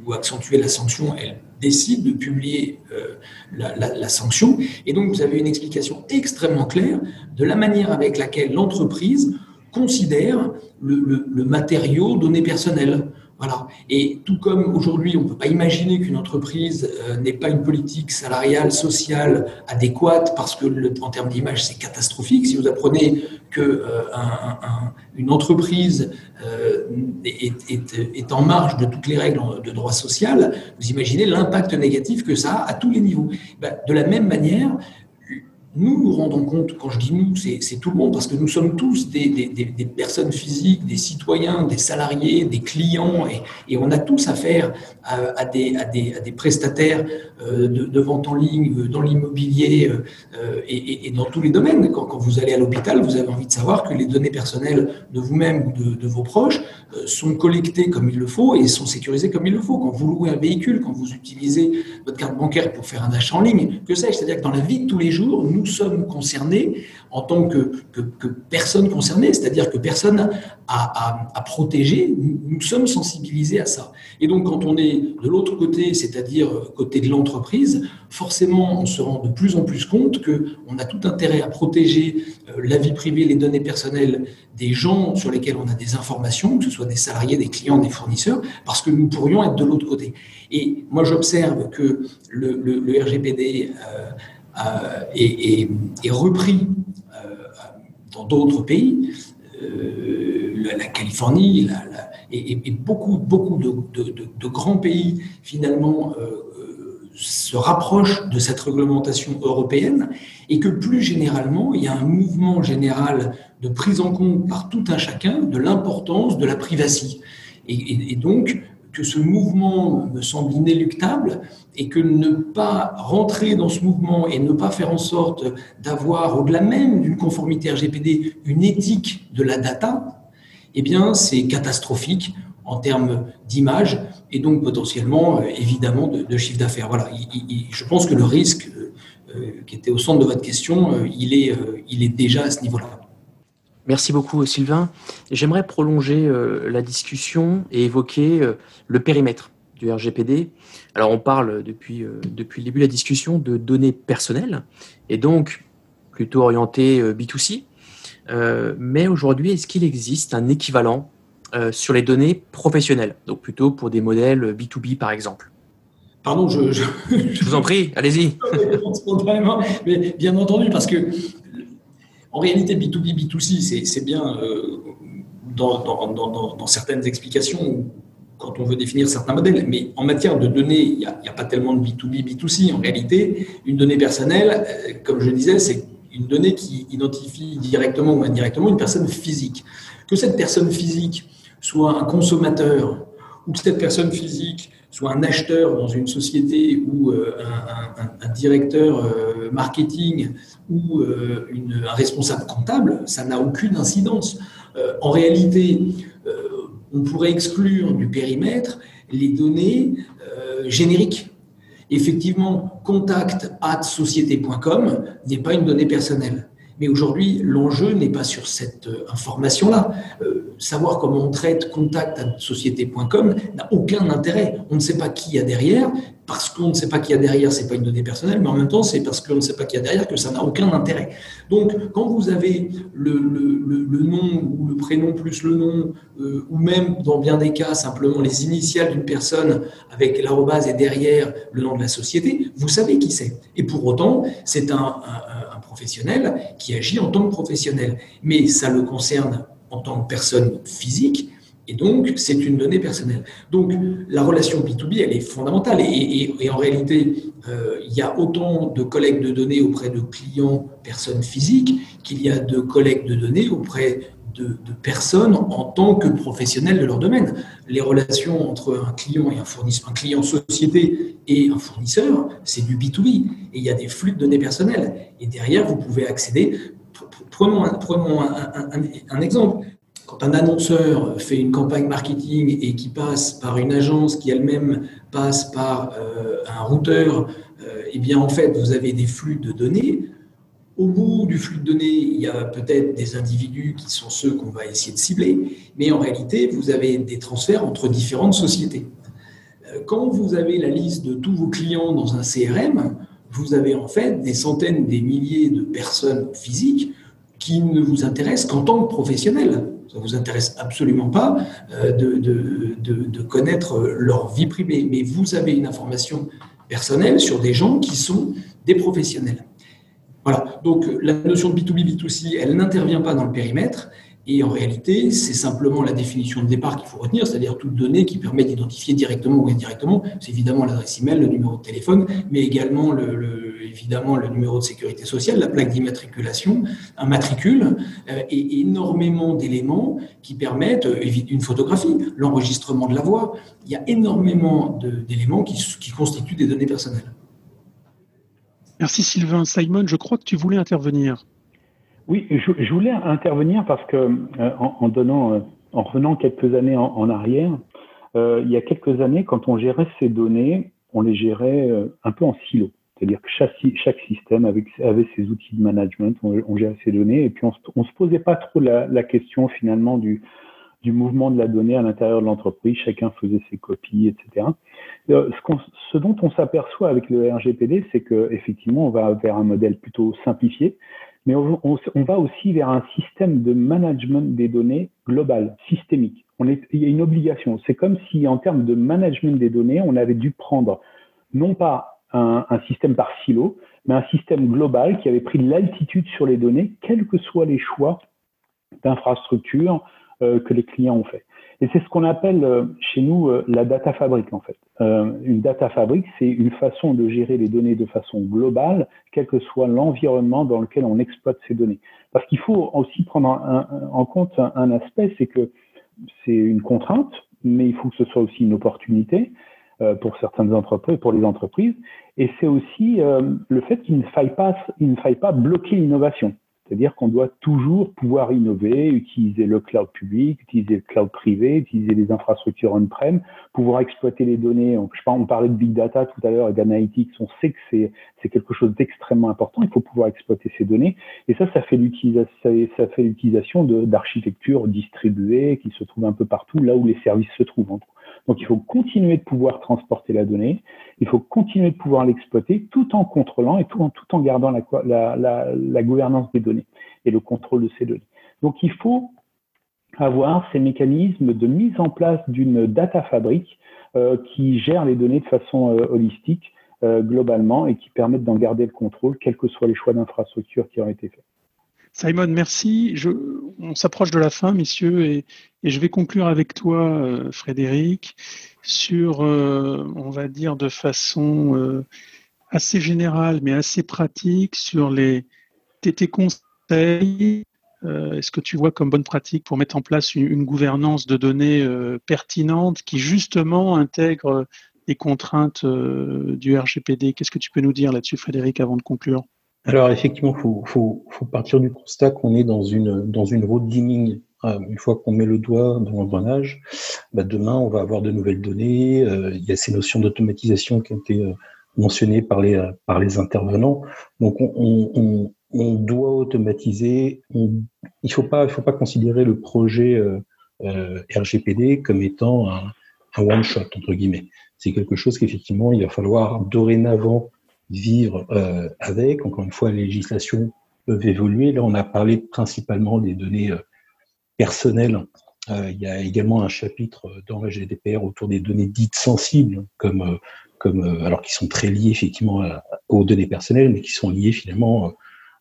[SPEAKER 3] ou accentuer la sanction, elle décide de publier euh, la, sanction. Et donc, vous avez une explication extrêmement claire de la manière avec laquelle l'entreprise considère le, le matériau donné personnel. Voilà. Et tout comme aujourd'hui, on ne peut pas imaginer qu'une entreprise euh, n'ait pas une politique salariale, sociale adéquate, parce que en termes d'image, c'est catastrophique. Si vous apprenez que euh, entreprise euh, est, en marge de toutes les règles de droit social, vous imaginez l'impact négatif que ça a à tous les niveaux. Ben, de la même manière, nous nous rendons compte, quand je dis nous, c'est tout le monde, parce que nous sommes tous des, personnes physiques, des citoyens, des salariés, des clients, et, on a tous affaire à, des, prestataires euh, de, vente en ligne, euh, dans l'immobilier euh, et, dans tous les domaines. Quand, vous allez à l'hôpital, vous avez envie de savoir que les données personnelles de vous-même ou de, vos proches sont collectées comme il le faut et sont sécurisées comme il le faut. Quand vous louez un véhicule, quand vous utilisez votre carte bancaire pour faire un achat en ligne, que sais-je C'est-à-dire que dans la vie de tous les jours, nous sommes concernés en tant que, que, personnes concernées, c'est-à-dire que personne à, protéger, nous, sommes sensibilisés à ça. Et donc quand on est de l'autre côté, c'est-à-dire côté de l'entreprise, forcément on se rend de plus en plus compte qu'on a tout intérêt à protéger euh, la vie privée, les données personnelles des gens sur lesquels on a des informations, que ce soit des salariés, des clients, des fournisseurs, parce que nous pourrions être de l'autre côté. Et moi j'observe que le, le, RGPD... Euh, euh, est, repris euh, dans d'autres pays, euh, la, Californie et, beaucoup, beaucoup de, grands pays finalement se rapprochent de cette réglementation européenne et que plus généralement, il y a un mouvement général de prise en compte par tout un chacun de l'importance de la privacité. et, donc, que ce mouvement me semble inéluctable et que ne pas rentrer dans ce mouvement et ne pas faire en sorte d'avoir, au-delà même d'une conformité RGPD, une éthique de la data, eh bien, c'est catastrophique en termes d'image et donc potentiellement, euh, évidemment, de, chiffre d'affaires. Voilà, je pense que le risque euh, euh, qui était au centre de votre question, il est, il est déjà à ce niveau-là.
[SPEAKER 2] Merci beaucoup Sylvain. J'aimerais prolonger euh, la discussion et évoquer euh, le périmètre du RGPD. Alors on parle depuis, euh, depuis le début de la discussion de données personnelles et donc plutôt orientées B2C. mais aujourd'hui, est-ce qu'il existe un équivalent sur les données professionnelles, donc plutôt pour des modèles B2B par exemple
[SPEAKER 3] Pardon, je, je,
[SPEAKER 2] je vous en prie, allez-y.
[SPEAKER 3] Mais bien entendu, parce que en réalité, B2B, B2C, c'est bien euh, dans, certaines explications quand on veut définir certains modèles. Mais en matière de données, il n'y a, pas tellement de B2B, B2C. En réalité, une donnée personnelle, euh, comme je disais, c'est une donnée qui identifie directement ou indirectement une personne physique. Que cette personne physique soit un consommateur ou que cette personne physique soit un acheteur dans une société ou euh, un, directeur marketing ou euh, un responsable comptable, ça n'a aucune incidence. Euh, en réalité, euh, on pourrait exclure du périmètre les données génériques. Effectivement, contact at société.com n'est pas une donnée personnelle. Mais aujourd'hui, l'enjeu n'est pas sur cette euh, information-là. Euh, savoir comment on traite contact à société.com n'a aucun intérêt. On ne sait pas qui y a derrière. Parce qu'on ne sait pas qui y a derrière, c'est pas une donnée personnelle, mais en même temps, c'est parce qu'on ne sait pas qui y a derrière que ça n'a aucun intérêt. Donc, quand vous avez le, le, nom ou le prénom plus le nom, euh, ou même dans bien des cas simplement les initiales d'une personne avec l'arrobase et derrière le nom de la société, vous savez qui c'est. Et pour autant, c'est un professionnel qui agit en tant que professionnel. Mais ça le concerne en tant que personne physique, et donc c'est une donnée personnelle. Donc la relation B2B, elle est fondamentale. Et, en réalité, euh, il y a autant de collecte de données auprès de clients, personnes physiques, qu'il y a de collecte de données auprès de, personnes en tant que professionnels de leur domaine. Les relations entre un client et un fournisseur, un client société et un fournisseur, c'est du B2B. Et il y a des flux de données personnelles. Et derrière, vous pouvez accéder. Prenons un, exemple. Quand un annonceur fait une campagne marketing et qui passe par une agence qui elle-même passe par euh, un routeur, euh, eh bien en fait, vous avez des flux de données au bout du flux de données, il y a peut-être des individus qui sont ceux qu'on va essayer de cibler, mais en réalité, vous avez des transferts entre différentes sociétés. Euh, quand vous avez la liste de tous vos clients dans un CRM, vous avez en fait des centaines, des milliers de personnes physiques qui ne vous intéressent qu'en tant que professionnels. Vous intéresse absolument pas euh, de, de, connaître leur vie privée, mais vous avez une information personnelle sur des gens qui sont des professionnels. Voilà, donc la notion de B2B, B2C, elle n'intervient pas dans le périmètre. Et en réalité, c'est simplement la définition de départ qu'il faut retenir, c'est-à-dire toute donnée qui permet d'identifier directement ou indirectement. C'est évidemment l'adresse email, le numéro de téléphone, mais également le, évidemment le numéro de sécurité sociale, la plaque d'immatriculation, un matricule euh, et énormément d'éléments qui permettent euh, une photographie, l'enregistrement de la voix. Il y a énormément d'éléments qui constituent des données personnelles.
[SPEAKER 6] Merci Sylvain. Simon, je crois que tu voulais intervenir.
[SPEAKER 5] Oui, je, voulais intervenir parce que euh, en, donnant, euh, en revenant quelques années en, arrière, euh, il y a quelques années, quand on gérait ces données, on les gérait un peu en silo. C'est-à-dire que chaque, chaque système avait, avait, ses outils de management, on, gérait ces données, et puis on ne se posait pas trop la, la question finalement du, du mouvement de la donnée à l'intérieur de l'entreprise, chacun faisait ses copies, etc. Euh, ce, ce dont on s'aperçoit avec le RGPD, c'est qu'effectivement, on va vers un modèle plutôt simplifié, mais on, va aussi vers un système de management des données global, systémique. Il y a une obligation. C'est comme si, en termes de management des données, on avait dû prendre non pas un, un système par silo, mais un système global qui avait pris l'altitude sur les données, quels que soient les choix d'infrastructure, euh, que les clients ont fait. Et c'est ce qu'on appelle euh, chez nous euh, la data fabrique en fait. une data fabrique, c'est une façon de gérer les données de façon globale, quel que soit l'environnement dans lequel on exploite ces données. Parce qu'il faut aussi prendre en compte un, aspect, c'est que c'est une contrainte, mais il faut que ce soit aussi une opportunité pour certaines entreprises, pour les entreprises, et c'est aussi le fait qu'il ne faille pas, il ne faille pas bloquer l'innovation. C'est-à-dire qu'on doit toujours pouvoir innover, utiliser le cloud public, utiliser le cloud privé, utiliser les infrastructures on-prem, pouvoir exploiter les données. Je pense, on parlait de big data tout à l'heure et d'analytics. On sait que c'est, quelque chose d'extrêmement important. Il faut pouvoir exploiter ces données. Et ça, ça fait l'utilisation, ça fait l'utilisation d'architecture distribuée qui se trouve un peu partout, là où les services se trouvent. Donc, il faut continuer de pouvoir transporter la donnée. Il faut continuer de pouvoir l'exploiter tout en contrôlant et tout en, tout en gardant la, la, gouvernance des données et le contrôle de ces données. Donc, il faut avoir ces mécanismes de mise en place d'une data fabrique euh, qui gère les données de façon euh, holistique euh, globalement et qui permettent d'en garder le contrôle, quels que soient les choix d'infrastructure qui ont été faits.
[SPEAKER 6] Simon, merci. On s'approche de la fin, messieurs, et, je vais conclure avec toi, euh, Frédéric, sur, euh, on va dire de façon euh, assez générale, mais assez pratique, sur les TT conseils. Est-ce que tu vois comme bonne pratique pour mettre en place une gouvernance de données pertinente qui justement intègre les contraintes du RGPD Qu'est-ce que tu peux nous dire là-dessus, Frédéric, avant de conclure?
[SPEAKER 4] Alors effectivement, il faut, faut, faut, partir du constat qu'on est dans une, dans une road dimming. Euh, une fois qu'on met le doigt dans l'engrenage, bah demain on va avoir de nouvelles données. Euh, il y a ces notions d'automatisation qui ont été euh, mentionné par les, par les intervenants. Donc, on, on, on doit automatiser. il ne faut pas, faut pas considérer le projet RGPD comme étant un, un one shot entre guillemets. C'est quelque chose qu'effectivement il va falloir dorénavant vivre euh, avec. Encore une fois, les législations peuvent évoluer. Là, on a parlé principalement des données euh, personnelles. Euh, il y a également un chapitre dans la GDPR autour des données dites sensibles, comme, comme alors qui sont très liées effectivement aux données personnelles, mais qui sont liées finalement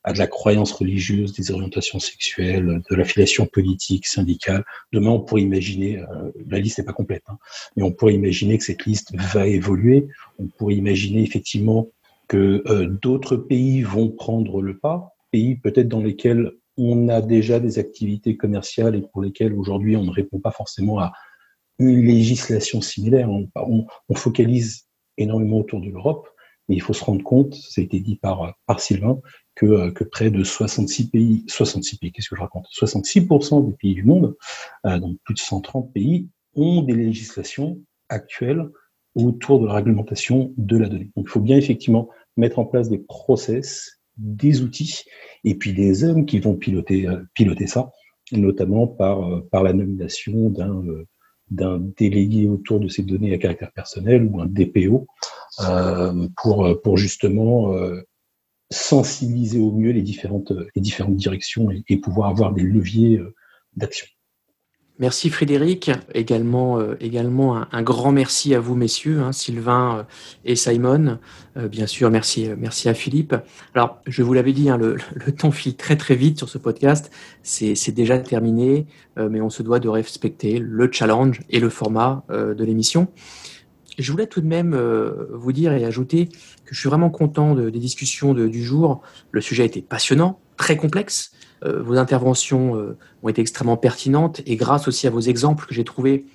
[SPEAKER 4] à de la croyance religieuse, des orientations sexuelles, de l'affiliation politique, syndicale. Demain, on pourrait imaginer, euh, la liste n'est pas complète, hein, mais on pourrait imaginer que cette liste va évoluer. On pourrait imaginer effectivement que euh, d'autres pays vont prendre le pas, pays peut-être dans lesquels on a déjà des activités commerciales et pour lesquelles aujourd'hui on ne répond pas forcément à une législation similaire. On, on, on focalise énormément autour de l'Europe, mais il faut se rendre compte, ça a été dit par, par Sylvain, que, euh, que près de 66 pays, 66 pays, qu'est-ce que je raconte? 66% des pays du monde, euh, donc plus de 130 pays, ont des législations actuelles autour de la réglementation de la donnée. Donc il faut bien effectivement mettre en place des process, des outils, et puis des hommes qui vont piloter, euh, piloter ça, notamment par, par la nomination d'un d'un délégué autour de ces données à caractère personnel ou un DPO euh, pour, pour justement euh, sensibiliser au mieux les différentes, les différentes directions et, pouvoir avoir des leviers euh, d'action.
[SPEAKER 2] Merci Frédéric. Également, euh, un, grand merci à vous, messieurs, hein, Sylvain euh, et Simon. bien sûr, merci, merci à Philippe. Alors, je vous l'avais dit, hein, le, temps file très très vite sur ce podcast. C'est déjà terminé, mais on se doit de respecter le challenge et le format de l'émission. Je voulais tout de même euh, vous dire et ajouter que je suis vraiment content de, des discussions du jour. Le sujet été passionnant, très complexe. Euh, vos interventions euh, ont été extrêmement pertinentes et grâce aussi à vos exemples que j'ai trouvés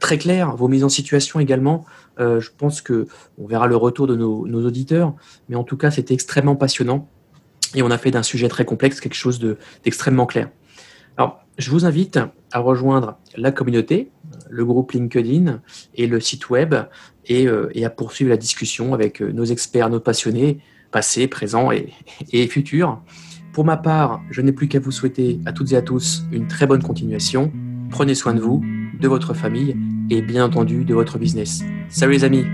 [SPEAKER 2] très clairs, vos mises en situation également, je pense que on verra le retour de nos, auditeurs. Mais en tout cas, c'était extrêmement passionnant et on a fait d'un sujet très complexe quelque chose d'extrêmement clair. Alors, je vous invite à rejoindre la communauté, le groupe LinkedIn et le site web et, euh, à poursuivre la discussion avec euh, nos experts, nos passionnés, passés, présents et futurs. Pour ma part, je n'ai plus qu'à vous souhaiter à toutes et à tous une très bonne continuation. Prenez soin de vous, de votre famille et bien entendu de votre business. Salut les amis